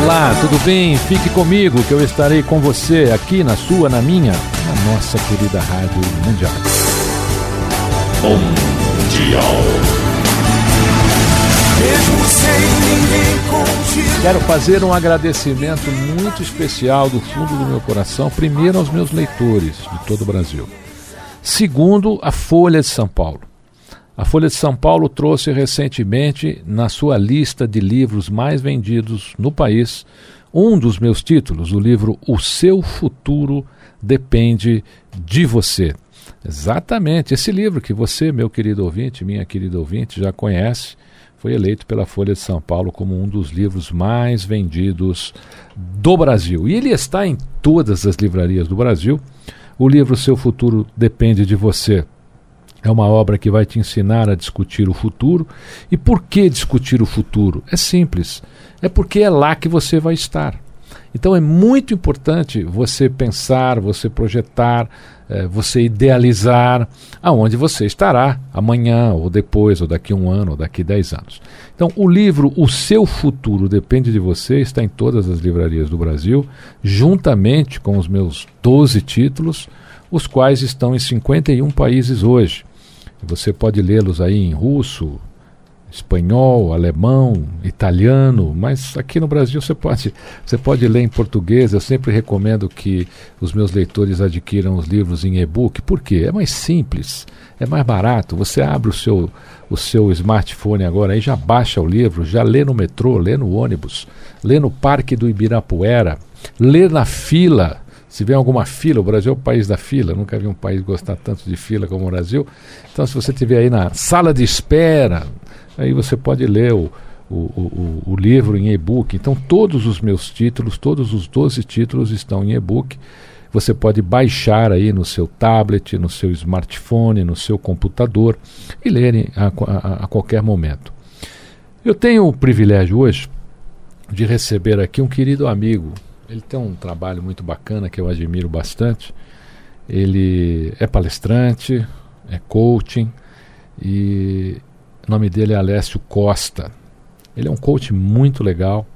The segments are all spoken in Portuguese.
Olá, tudo bem? Fique comigo que eu estarei com você aqui na sua, na minha, na nossa querida Rádio Mundial. Mesmo sem ninguém contigo. Quero fazer um agradecimento muito especial do fundo do meu coração, primeiro aos meus leitores de todo o Brasil. Segundo, a Folha de São Paulo. A Folha de São Paulo trouxe recentemente, na sua lista de livros mais vendidos no país, um dos meus títulos, o livro O Seu Futuro Depende de Você. Exatamente, esse livro que você, meu querido ouvinte, minha querida ouvinte, já conhece, foi eleito pela Folha de São Paulo como um dos livros mais vendidos do Brasil. E ele está em todas as livrarias do Brasil. O livro Seu Futuro Depende de Você é uma obra que vai te ensinar a discutir o futuro. E por que discutir o futuro? É simples. É porque é lá que você vai estar. Então é muito importante você pensar, você projetar, eh, você idealizar aonde você estará amanhã, ou depois, ou daqui um ano, ou daqui dez anos. Então, o livro O Seu Futuro Depende de Você está em todas as livrarias do Brasil, juntamente com os meus 12 títulos, os quais estão em 51 países hoje. Você pode lê-los aí em russo, espanhol, alemão, italiano, mas aqui no Brasil você pode, você pode ler em português. Eu sempre recomendo que os meus leitores adquiram os livros em e-book. Por quê? É mais simples, é mais barato. Você abre o seu, o seu smartphone agora e já baixa o livro, já lê no metrô, lê no ônibus, lê no Parque do Ibirapuera, lê na fila. Se vem alguma fila, o Brasil é o país da fila, nunca vi um país gostar tanto de fila como o Brasil. Então, se você estiver aí na sala de espera, aí você pode ler o, o, o, o livro em e-book. Então, todos os meus títulos, todos os 12 títulos estão em e-book. Você pode baixar aí no seu tablet, no seu smartphone, no seu computador e ler a, a, a qualquer momento. Eu tenho o privilégio hoje de receber aqui um querido amigo. Ele tem um trabalho muito bacana que eu admiro bastante. Ele é palestrante, é coaching e o nome dele é Alessio Costa. Ele é um coach muito legal.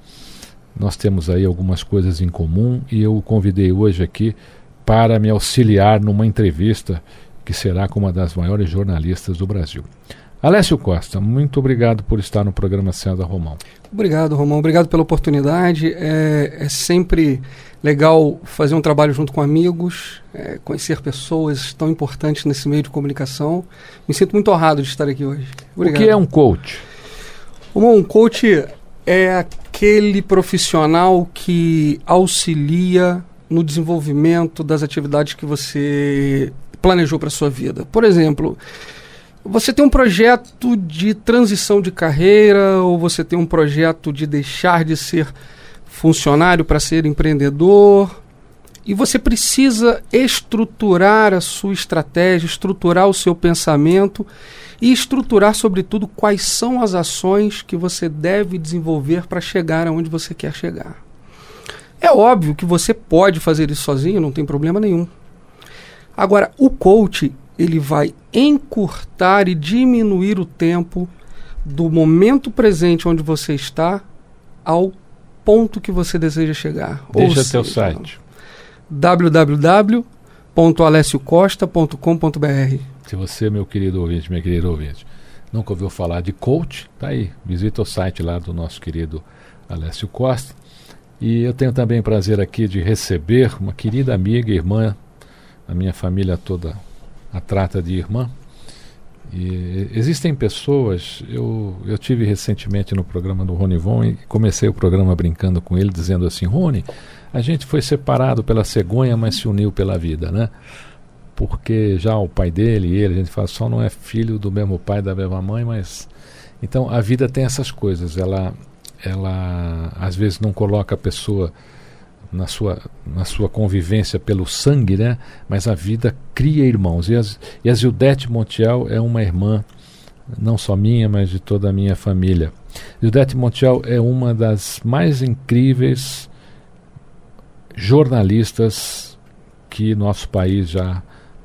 Nós temos aí algumas coisas em comum e eu o convidei hoje aqui para me auxiliar numa entrevista que será com uma das maiores jornalistas do Brasil. Alessio Costa, muito obrigado por estar no programa César Romão. Obrigado, Romão. Obrigado pela oportunidade. É, é sempre legal fazer um trabalho junto com amigos, é, conhecer pessoas tão importantes nesse meio de comunicação. Me sinto muito honrado de estar aqui hoje. Obrigado. O que é um coach? Romão, um coach é aquele profissional que auxilia no desenvolvimento das atividades que você planejou para sua vida. Por exemplo, você tem um projeto de transição de carreira ou você tem um projeto de deixar de ser funcionário para ser empreendedor e você precisa estruturar a sua estratégia, estruturar o seu pensamento e estruturar, sobretudo, quais são as ações que você deve desenvolver para chegar aonde você quer chegar. É óbvio que você pode fazer isso sozinho, não tem problema nenhum. Agora, o coach ele vai encurtar e diminuir o tempo do momento presente onde você está ao ponto que você deseja chegar. Deixa Ou teu seja, site. www.alessiocosta.com.br Se você, meu querido ouvinte, minha querida ouvinte, nunca ouviu falar de coach, tá aí. Visita o site lá do nosso querido Alessio Costa. E eu tenho também o prazer aqui de receber uma querida amiga e irmã, a minha família toda a trata de irmã. E existem pessoas, eu, eu tive recentemente no programa do Rony Von e comecei o programa brincando com ele, dizendo assim, Rony, a gente foi separado pela cegonha, mas se uniu pela vida, né? Porque já o pai dele e ele, a gente fala, só não é filho do mesmo pai, da mesma mãe, mas... Então a vida tem essas coisas, ela, ela às vezes não coloca a pessoa na sua, na sua convivência pelo sangue, né? mas a vida cria irmãos. E, as, e a Zildete Montiel é uma irmã, não só minha, mas de toda a minha família. Zildete Montiel é uma das mais incríveis jornalistas que nosso país já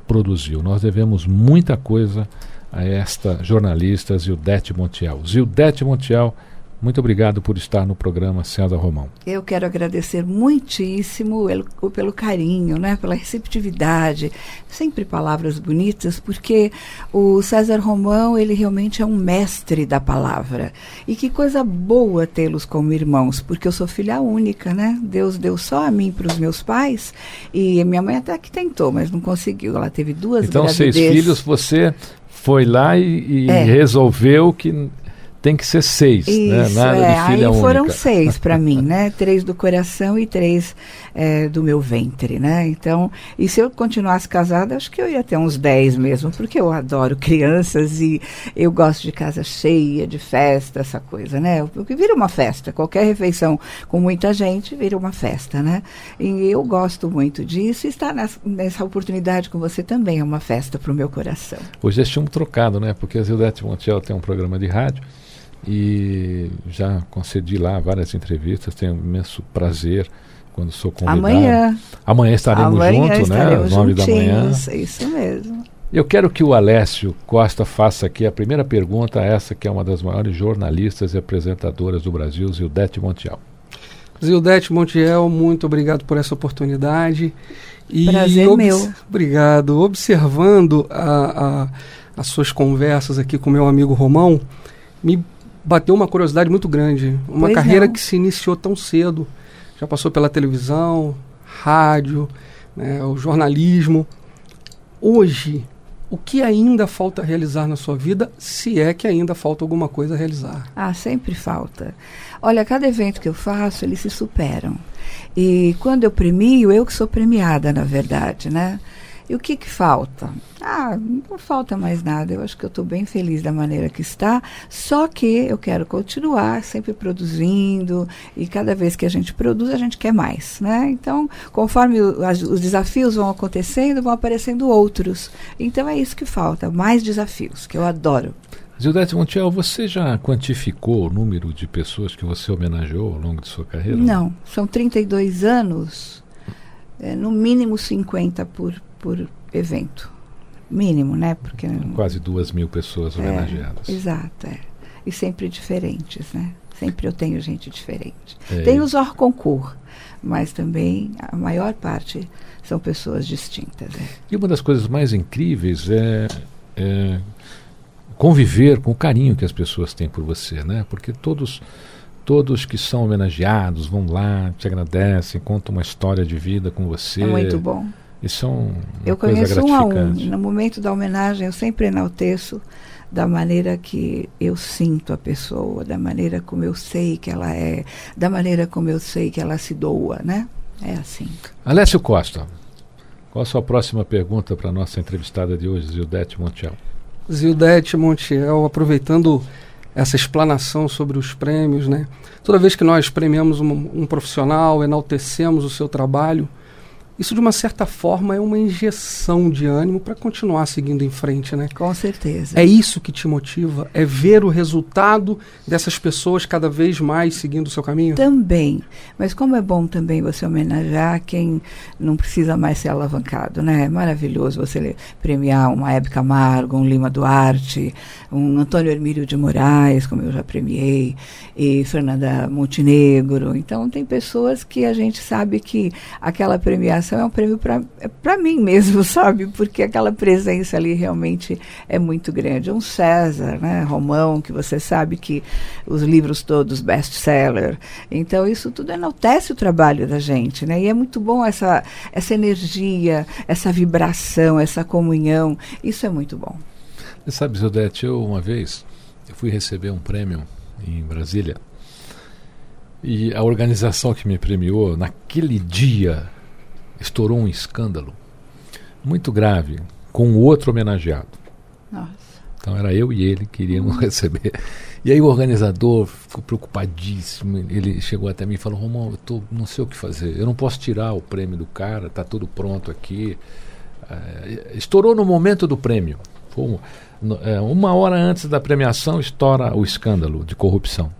produziu. Nós devemos muita coisa a esta jornalista Zildete Montiel. Zildete Montiel muito obrigado por estar no programa César Romão. Eu quero agradecer muitíssimo pelo, carinho, né, pela receptividade, sempre palavras bonitas, porque o César Romão, ele realmente é um mestre da palavra. E que coisa boa tê-los como irmãos, porque eu sou filha única, né? Deus deu só a mim para os meus pais, e minha mãe até que tentou, mas não conseguiu. Ela teve duas Então, gravidez. seis filhos, você foi lá e, e É. resolveu que tem que ser seis, né? Isso, Nada é. de filha Aí foram única. seis para mim, né? Três do coração e três é, do meu ventre, né? Então, e se eu continuasse casada, acho que eu ia ter uns dez mesmo, porque eu adoro crianças e eu gosto de casa cheia, de festa, essa coisa, né? Porque vira uma festa. Qualquer refeição com muita gente vira uma festa, né? E eu gosto muito disso e estar nessa, nessa oportunidade com você também é uma festa para o meu coração. Hoje é chumbo trocado, né? Porque a Zildete Montiel tem um programa de rádio e já concedi lá várias entrevistas, tenho um imenso prazer quando sou convidado. Amanhã. Amanhã estaremos Amanhã juntos, né? Às nove da manhã. Isso mesmo. Eu quero que o Alessio Costa faça aqui a primeira pergunta a essa que é uma das maiores jornalistas e apresentadoras do Brasil, Zildete Montiel. Zildete Montiel, muito obrigado por essa oportunidade. E Prazer meu. Obrigado. Observando a- a- as suas conversas aqui com meu amigo Romão, me bateu uma curiosidade muito grande. Uma Pois carreira não. que se iniciou tão cedo. Já passou pela televisão, rádio, né, o jornalismo. Hoje, o que ainda falta realizar na sua vida, se é que ainda falta alguma coisa a realizar? Ah, sempre falta. Olha, cada evento que eu faço, eles se superam. E quando eu premio, eu que sou premiada, na verdade, né? E o que que falta? Ah, não falta mais nada. Eu acho que eu estou bem feliz da maneira que está. Só que eu quero continuar sempre produzindo. E cada vez que a gente produz, a gente quer mais, né? Então, conforme o- as- os desafios vão acontecendo, vão aparecendo outros. Então, é isso que falta. Mais desafios, que eu adoro. Zildete Montiel, você já quantificou o número de pessoas que você homenageou ao longo de sua carreira? Não, são 32 anos, é, no mínimo 50 por, por evento. Mínimo, né? Porque Quase duas mil pessoas é, homenageadas. exato, é. E sempre diferentes, né? Sempre eu tenho gente diferente. É, Tem os hors concours, mas também a maior parte são pessoas distintas. é. E uma das coisas mais incríveis é, é conviver com o carinho que as pessoas têm por você, né? Porque todos todos que são homenageados vão lá, te agradecem, contam uma história de vida com você. É muito bom. Isso é um, uma Eu coisa conheço um a um. gratificante. No momento da homenagem, eu sempre enalteço da maneira que eu sinto a pessoa, da maneira como eu sei que ela é, da maneira como eu sei que ela se doa, né? É assim. Alessio Costa, qual a sua próxima pergunta para a nossa entrevistada de hoje, Zildete Montiel? Zildete Montiel, aproveitando essa explanação sobre os prêmios, né? Toda vez que nós premiamos um, um profissional, enaltecemos o seu trabalho, isso de uma certa forma é uma injeção de ânimo para continuar seguindo em frente, né? Com certeza. É isso que te motiva? É ver o resultado dessas pessoas cada vez mais seguindo o seu caminho? Também. Mas como é bom também você homenagear quem não precisa mais ser alavancado, né? É maravilhoso você premiar uma Hebe Camargo, um Lima Duarte, um Antônio Hermílio de Moraes, como eu já premiei, e Fernanda Montenegro. Então tem pessoas que a gente sabe que aquela premiação premiação é um prêmio para é mim mesmo, sabe? Porque aquela presença ali realmente é muito grande. Um César, né? Romão, que você sabe que os livros todos best-seller. Então, isso tudo enaltece o trabalho da gente, né? E é muito bom essa, essa energia, essa vibração, essa comunhão. Isso é muito bom. Você sabe, Zodete, eu uma vez eu fui receber um prêmio em Brasília e a organização que me premiou, naquele dia, estourou um escândalo muito grave com o outro homenageado. Nossa. Então era eu e ele que iríamos receber. E aí o organizador ficou preocupadíssimo. Ele chegou até mim e falou: Romão, eu tô, não sei o que fazer. Eu não posso tirar o prêmio do cara, tá tudo pronto aqui. É, estourou no momento do prêmio. Foi é, uma hora antes da premiação estoura o escândalo de corrupção.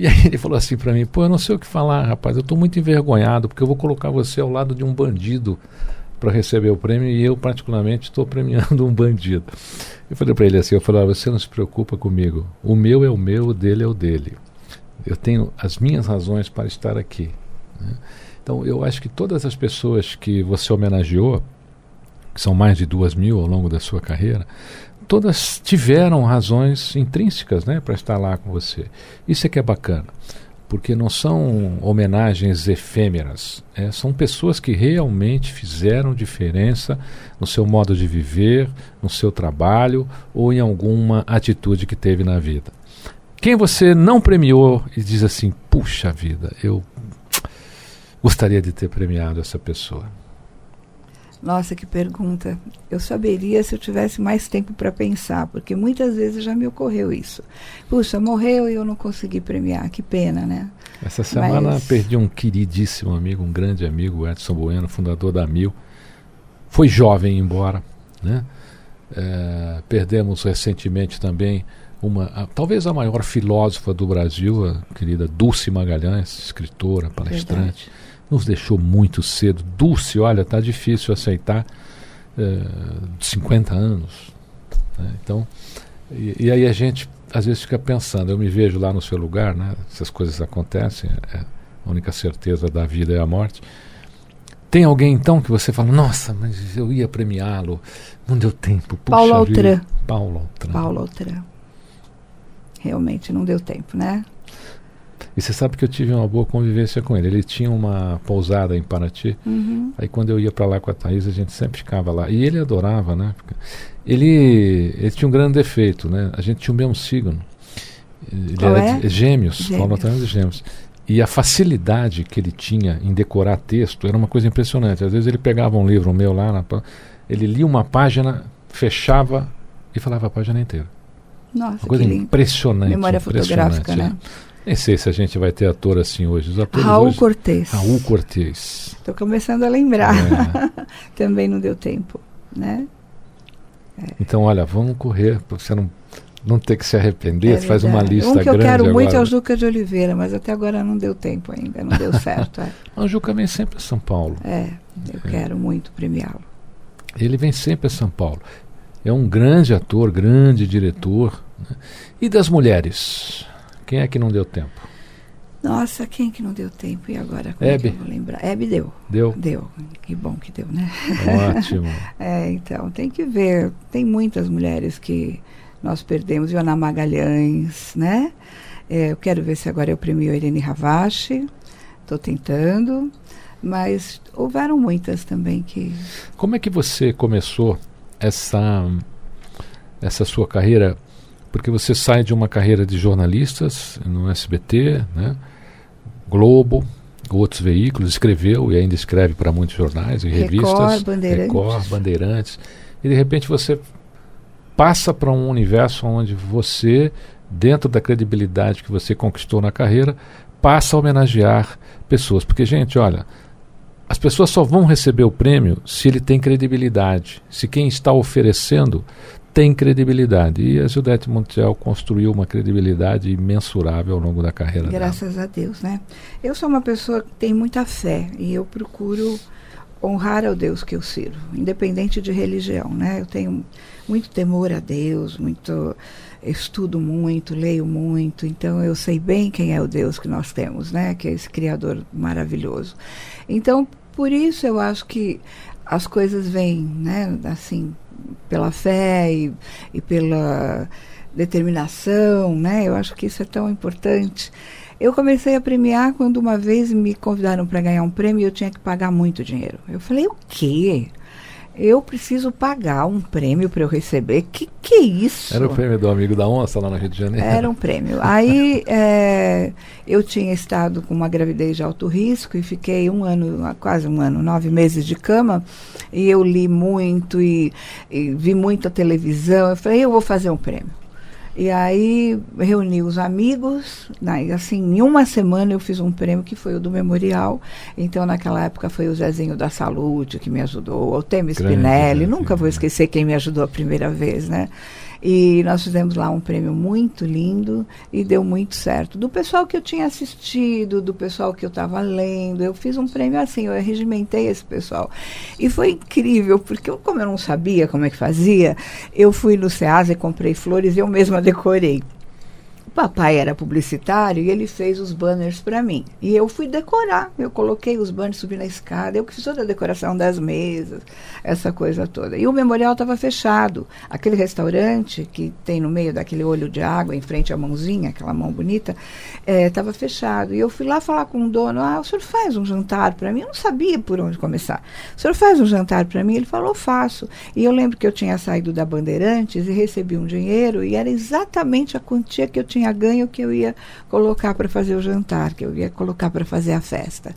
E aí ele falou assim para mim: pô, eu não sei o que falar, rapaz, eu estou muito envergonhado porque eu vou colocar você ao lado de um bandido para receber o prêmio e eu, particularmente, estou premiando um bandido. Eu falei para ele assim: eu falei, ah, você não se preocupa comigo, o meu é o meu, o dele é o dele. Eu tenho as minhas razões para estar aqui. Né? Então, eu acho que todas as pessoas que você homenageou, que são mais de duas mil ao longo da sua carreira, todas tiveram razões intrínsecas né, para estar lá com você. Isso é que é bacana, porque não são homenagens efêmeras, é, são pessoas que realmente fizeram diferença no seu modo de viver, no seu trabalho ou em alguma atitude que teve na vida. Quem você não premiou e diz assim: puxa vida, eu gostaria de ter premiado essa pessoa. Nossa, que pergunta. Eu saberia se eu tivesse mais tempo para pensar, porque muitas vezes já me ocorreu isso. Puxa, morreu e eu não consegui premiar, que pena, né? Essa semana Mas... perdi um queridíssimo amigo, um grande amigo, Edson Bueno, fundador da Mil. Foi jovem embora, né? É, perdemos recentemente também uma, a, talvez a maior filósofa do Brasil, a querida Dulce Magalhães, escritora, palestrante. Verdade nos deixou muito cedo. Dulce, olha, tá difícil aceitar é, 50 anos. Né? Então, e, e, aí a gente às vezes fica pensando, eu me vejo lá no seu lugar, né? essas coisas acontecem, é, a única certeza da vida é a morte. Tem alguém então que você fala, nossa, mas eu ia premiá-lo, não deu tempo. Puxa Paulo Altran. Paulo Altran. Paulo Altran. Realmente não deu tempo, né? E você sabe que eu tive uma boa convivência com ele. Ele tinha uma pousada em Paraty. Uhum. Aí quando eu ia para lá com a Thaís, a gente sempre ficava lá. E ele adorava, né? Ele, ele tinha um grande defeito, né? A gente tinha o mesmo signo. Ele Qual era é? de, gêmeos, Gêmeos. Paulo Antônio de Gêmeos. E a facilidade que ele tinha em decorar texto era uma coisa impressionante. Às vezes ele pegava um livro meu lá, na, ele lia uma página, fechava e falava a página inteira. Nossa, uma coisa impressionante. Memória impressionante, fotográfica, né? É. Nem sei se a gente vai ter ator assim hoje. Os atores Raul hoje, Cortez. Raul Cortez. Estou começando a lembrar. É. Também não deu tempo, né? Então, olha, vamos correr para você não, não ter que se arrepender. É faz uma lista Um que eu grande quero muito é agora. o Juca de Oliveira, mas até agora não deu tempo ainda, não deu certo. é. O Juca vem sempre a São Paulo. É, eu quero muito premiá-lo. Ele vem sempre a São Paulo. É um grande ator, grande diretor. né? E das mulheres? Quem é que não deu tempo? Nossa, quem que não deu tempo? E agora? Como é Hebe. que eu vou lembrar? Hebe deu. Deu? Deu. Que bom que deu, né? Ótimo. É, então, tem que ver. Tem muitas mulheres que nós perdemos. Joana Magalhães, né? É, eu quero ver se agora eu premio a Irene Ravache. Estou tentando. Mas houveram muitas também que. Como é que você começou essa, essa sua carreira? Porque você sai de uma carreira de jornalistas no SBT, né? Globo, outros veículos, escreveu e ainda escreve para muitos jornais e Record, revistas. Bandeirantes. Record, Bandeirantes. E de repente você passa para um universo onde você, dentro da credibilidade que você conquistou na carreira, passa a homenagear pessoas. Porque, gente, olha, as pessoas só vão receber o prêmio se ele tem credibilidade, se quem está oferecendo tem credibilidade. E a Gildete Montiel construiu uma credibilidade imensurável ao longo da carreira dela. Graças a Deus, né? Eu sou uma pessoa que tem muita fé e eu procuro honrar ao Deus que eu sirvo, independente de religião, né? Eu tenho muito temor a Deus, muito estudo muito, leio muito, então eu sei bem quem é o Deus que nós temos, né? Que é esse Criador maravilhoso. Então, por isso eu acho que as coisas vêm, né? Assim, pela fé e, e pela determinação, né? Eu acho que isso é tão importante. Eu comecei a premiar quando uma vez me convidaram para ganhar um prêmio e eu tinha que pagar muito dinheiro. Eu falei, o quê? Eu preciso pagar um prêmio para eu receber? Que que é isso? Era o prêmio do Amigo da Onça lá no Rio de Janeiro? Era um prêmio. Aí é, eu tinha estado com uma gravidez de alto risco e fiquei um ano, quase um ano, nove meses de cama. E eu li muito e, e vi muita televisão. Eu falei, eu vou fazer um prêmio. E aí reuni os amigos, né, assim, em uma semana eu fiz um prêmio que foi o do Memorial. Então, naquela época foi o Zezinho da Saúde que me ajudou, o Temer Spinelli, nunca vou esquecer quem me ajudou a primeira vez, né? E nós fizemos lá um prêmio muito lindo e deu muito certo. Do pessoal que eu tinha assistido, do pessoal que eu estava lendo, eu fiz um prêmio assim, eu regimentei esse pessoal. E foi incrível, porque eu, como eu não sabia como é que fazia, eu fui no SEASA e comprei flores e eu mesma decorei. O papai era publicitário e ele fez os banners para mim. E eu fui decorar. Eu coloquei os banners, subi na escada. Eu fiz toda a decoração das mesas, essa coisa toda. E o memorial estava fechado. Aquele restaurante que tem no meio daquele olho de água, em frente à mãozinha, aquela mão bonita, estava é, fechado. E eu fui lá falar com o dono: Ah, o senhor faz um jantar para mim? Eu não sabia por onde começar. O senhor faz um jantar para mim? Ele falou: Faço. E eu lembro que eu tinha saído da Bandeirantes e recebi um dinheiro e era exatamente a quantia que eu tinha tinha ganho que eu ia colocar para fazer o jantar, que eu ia colocar para fazer a festa.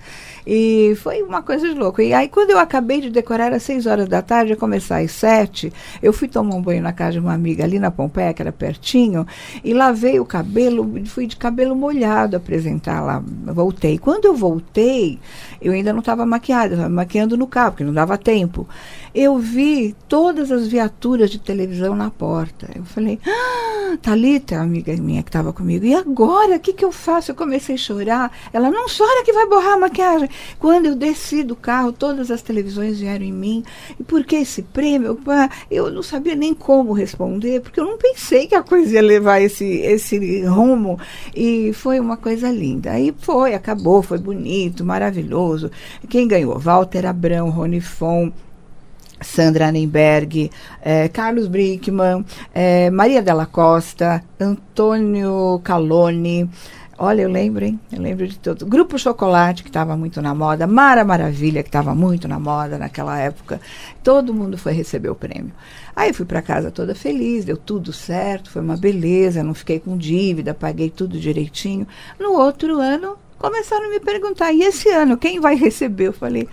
E foi uma coisa de louco. E aí, quando eu acabei de decorar, às seis horas da tarde, ia começar às sete, eu fui tomar um banho na casa de uma amiga ali na Pompeia, que era pertinho, e lavei o cabelo, fui de cabelo molhado apresentar lá. Voltei. Quando eu voltei, eu ainda não estava maquiada, estava maquiando no carro, porque não dava tempo eu vi todas as viaturas de televisão na porta. Eu falei, ah, Thalita, amiga minha que estava comigo, e agora? O que, que eu faço? Eu comecei a chorar. Ela, não chora que vai borrar a maquiagem. Quando eu desci do carro, todas as televisões vieram em mim. E por que esse prêmio? Eu não sabia nem como responder, porque eu não pensei que a coisa ia levar esse, esse rumo. E foi uma coisa linda. Aí foi, acabou, foi bonito, maravilhoso. Quem ganhou? Walter Abrão, Rony Fon, Sandra Annenberg, eh, Carlos Brickman, eh, Maria Della Costa, Antônio Calone. Olha, eu lembro, hein? Eu lembro de tudo. Grupo Chocolate, que estava muito na moda. Mara Maravilha, que estava muito na moda naquela época. Todo mundo foi receber o prêmio. Aí fui para casa toda feliz, deu tudo certo, foi uma beleza, não fiquei com dívida, paguei tudo direitinho. No outro ano, começaram a me perguntar: e esse ano, quem vai receber? Eu falei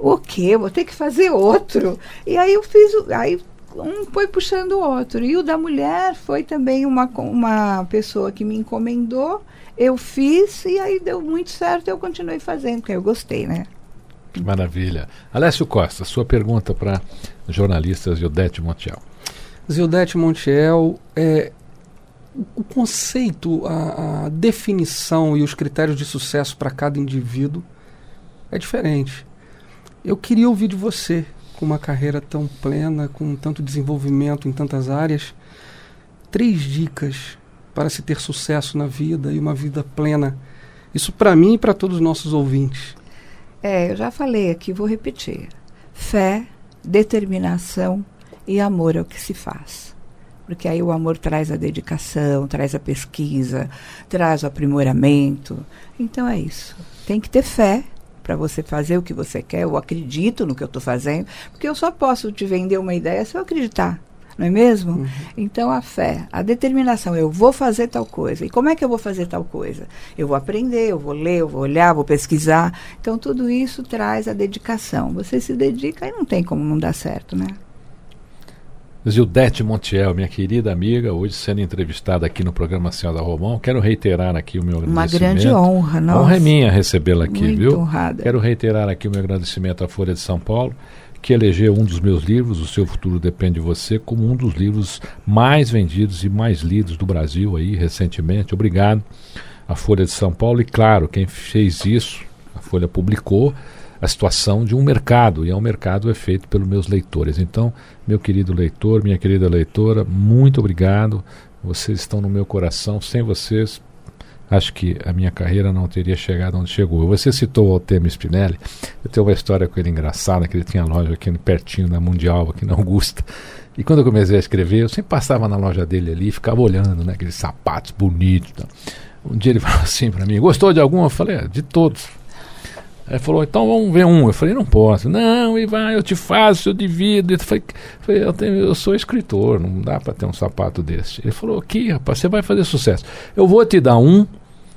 o quê? Vou ter que fazer outro. E aí eu fiz, aí um foi puxando o outro. E o da mulher foi também uma, uma pessoa que me encomendou, eu fiz e aí deu muito certo eu continuei fazendo, porque eu gostei, né? Maravilha. Alessio Costa, sua pergunta para jornalista Zildete Montiel. Zildete Montiel, é, o conceito, a, a definição e os critérios de sucesso para cada indivíduo é diferente. Eu queria ouvir de você, com uma carreira tão plena, com tanto desenvolvimento em tantas áreas, três dicas para se ter sucesso na vida e uma vida plena. Isso para mim e para todos os nossos ouvintes. É, eu já falei aqui, vou repetir. Fé, determinação e amor é o que se faz. Porque aí o amor traz a dedicação, traz a pesquisa, traz o aprimoramento. Então é isso. Tem que ter fé, para você fazer o que você quer, eu acredito no que eu estou fazendo, porque eu só posso te vender uma ideia se eu acreditar. Não é mesmo? Uhum. Então a fé, a determinação, eu vou fazer tal coisa. E como é que eu vou fazer tal coisa? Eu vou aprender, eu vou ler, eu vou olhar, vou pesquisar. Então tudo isso traz a dedicação. Você se dedica e não tem como não dar certo, né? Gildete Montiel, minha querida amiga, hoje sendo entrevistada aqui no programa Senhora Romão. Quero reiterar aqui o meu Uma agradecimento. grande honra, nossa. Honra é minha recebê-la aqui, Muito viu? honrada. Quero reiterar aqui o meu agradecimento à Folha de São Paulo, que elegeu um dos meus livros, O Seu Futuro Depende de Você, como um dos livros mais vendidos e mais lidos do Brasil aí recentemente. Obrigado à Folha de São Paulo e, claro, quem fez isso, a Folha publicou, a situação de um mercado, e é um mercado é feito pelos meus leitores. Então, meu querido leitor, minha querida leitora, muito obrigado. Vocês estão no meu coração. Sem vocês, acho que a minha carreira não teria chegado onde chegou. Você citou o Altemio Spinelli. Eu tenho uma história com ele engraçada, que ele tinha loja aqui pertinho da Mundial, aqui na Augusta. E quando eu comecei a escrever, eu sempre passava na loja dele ali e ficava olhando, né, aqueles sapatos bonitos. Tá. Um dia ele falou assim para mim: Gostou de algum? Eu falei: é, De todos. Ele falou, então vamos ver um. Eu falei, não posso. Não, e vai, eu te faço, eu divido. Eu falei, eu, tenho, eu sou escritor, não dá para ter um sapato desse. Ele falou, aqui, rapaz, você vai fazer sucesso. Eu vou te dar um.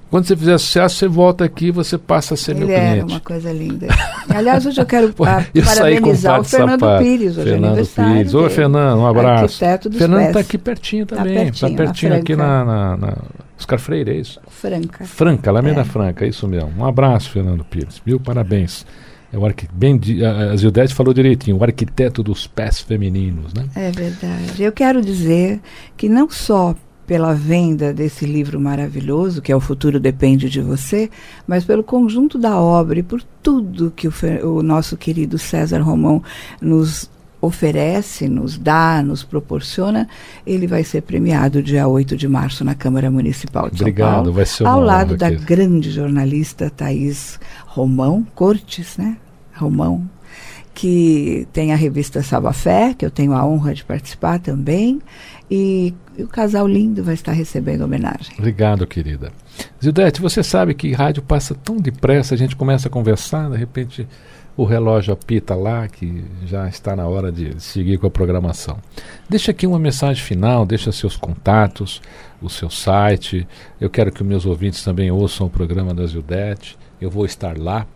Quando você fizer sucesso, você volta aqui e você passa a ser Ele meu é cliente. uma coisa linda. Aliás, hoje eu quero a, Eu parabenizar par o Fernando sapato. Pires, hoje é Fernando aniversário Pires. Oi. Fernando, um abraço. Arquiteto Fernando está aqui pertinho Tá também. Está pertinho, na pertinho, aqui Franca. na, na, na Oscar Freire, é isso? Franca. Franca, Alameda É. Franca, é isso mesmo. Um abraço, Fernando Pires. Viu? Parabéns. É o arqui... Bem, a Zildete falou direitinho, o arquiteto dos pés femininos, né? É verdade. Eu quero dizer que não só pela venda desse livro maravilhoso, que é O Futuro Depende de Você, mas pelo conjunto da obra e por tudo que o, o nosso querido César Romão nos oferece, nos dá, nos proporciona, ele vai ser premiado dia 8 de março na Câmara Municipal de Obrigado, São Paulo. vai ser ao lado da querido. grande jornalista Thaís Romão Cortes, né? Romão, que tem a revista Salva-Fé, que eu tenho a honra de participar também, e, e o casal lindo vai estar recebendo homenagem. Obrigado, querida. Zildete, você sabe que rádio passa tão depressa, a gente começa a conversar, de repente o relógio apita lá, que já está na hora de seguir com a programação. Deixa aqui uma mensagem final, deixa seus contatos, o seu site. Eu quero que meus ouvintes também ouçam o programa da Zildete. Eu vou estar lá.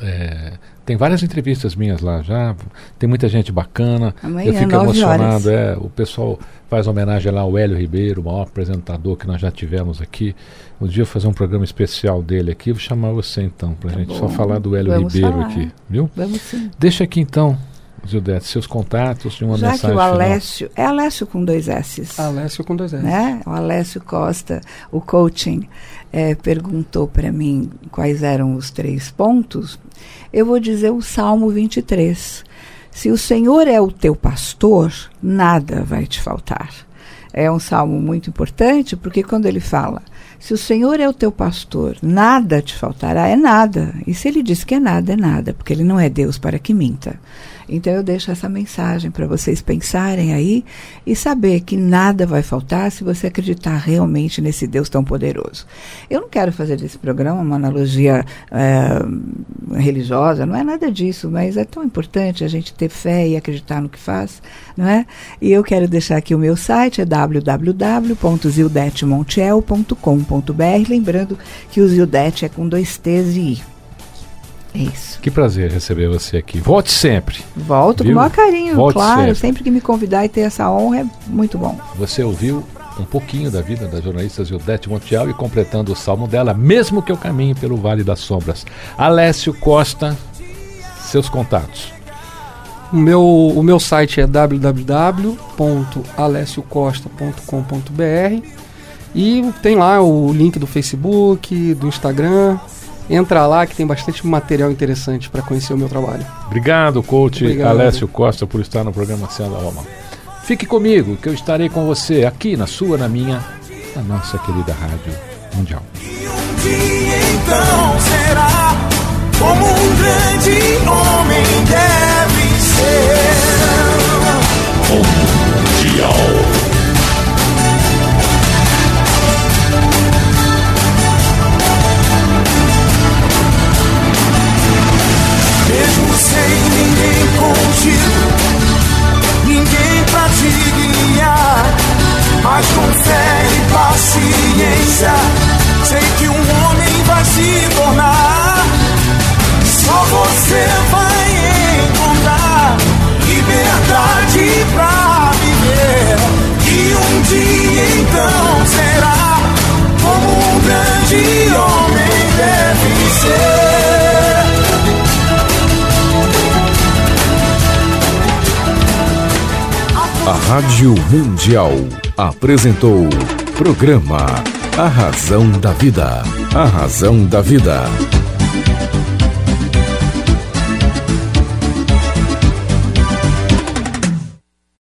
É, tem várias entrevistas minhas lá já, tem muita gente bacana. Amanhã, eu fico emocionado, é, o pessoal faz homenagem lá ao Hélio Ribeiro, o maior apresentador que nós já tivemos aqui. Um dia eu vou fazer um programa especial dele aqui, vou chamar você então, pra Tá gente bom. só falar do Hélio Vamos Ribeiro falar. aqui, viu? Vamos sim. Deixa aqui então, Zildete, seus contatos e uma Já que mensagem o final. Alessio, é Alessio com dois S's. Alessio com dois S. né? O Alessio Costa, o coaching, eh, perguntou para mim quais eram os três pontos. Eu vou dizer o Salmo 23. Se o Senhor é o teu pastor, nada vai te faltar. É um salmo muito importante porque quando ele fala, se o Senhor é o teu pastor, nada te faltará, é nada. E se ele diz que é nada, é nada, porque ele não é Deus para que minta. Então eu deixo essa mensagem para vocês pensarem aí e saber que nada vai faltar se você acreditar realmente nesse Deus tão poderoso. Eu não quero fazer desse programa uma analogia eh, religiosa, não é nada disso, mas é tão importante a gente ter fé e acreditar no que faz, não é? E eu quero deixar aqui o meu site, é www.zildetemontiel.com.br, lembrando que o Zildete é com dois T's e I. É isso. Que prazer receber você aqui. Volte sempre. Volto Viu? com o maior carinho, Volte claro. sempre. Sempre. que me convidar e ter essa honra é muito bom. Você ouviu um pouquinho da vida da jornalista Zildete Montiel e completando o salmo dela, mesmo que eu caminhe pelo Vale das Sombras. Alessio Costa, seus contatos. O meu, o meu site é www.alessiocosta.com.br e tem lá o link do Facebook, do Instagram. Entra lá que tem bastante material interessante para conhecer o meu trabalho. Obrigado, coach Obrigado. Alessio Costa, por estar no programa Céu da Roma. Fique comigo, que eu estarei com você aqui na sua, na minha, na nossa querida Rádio Mundial. E um dia então será como um grande homem deve ser. Sem A Rádio Mundial apresentou programa A Razão da Vida. A Razão da Vida.